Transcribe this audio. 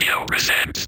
Audio presents.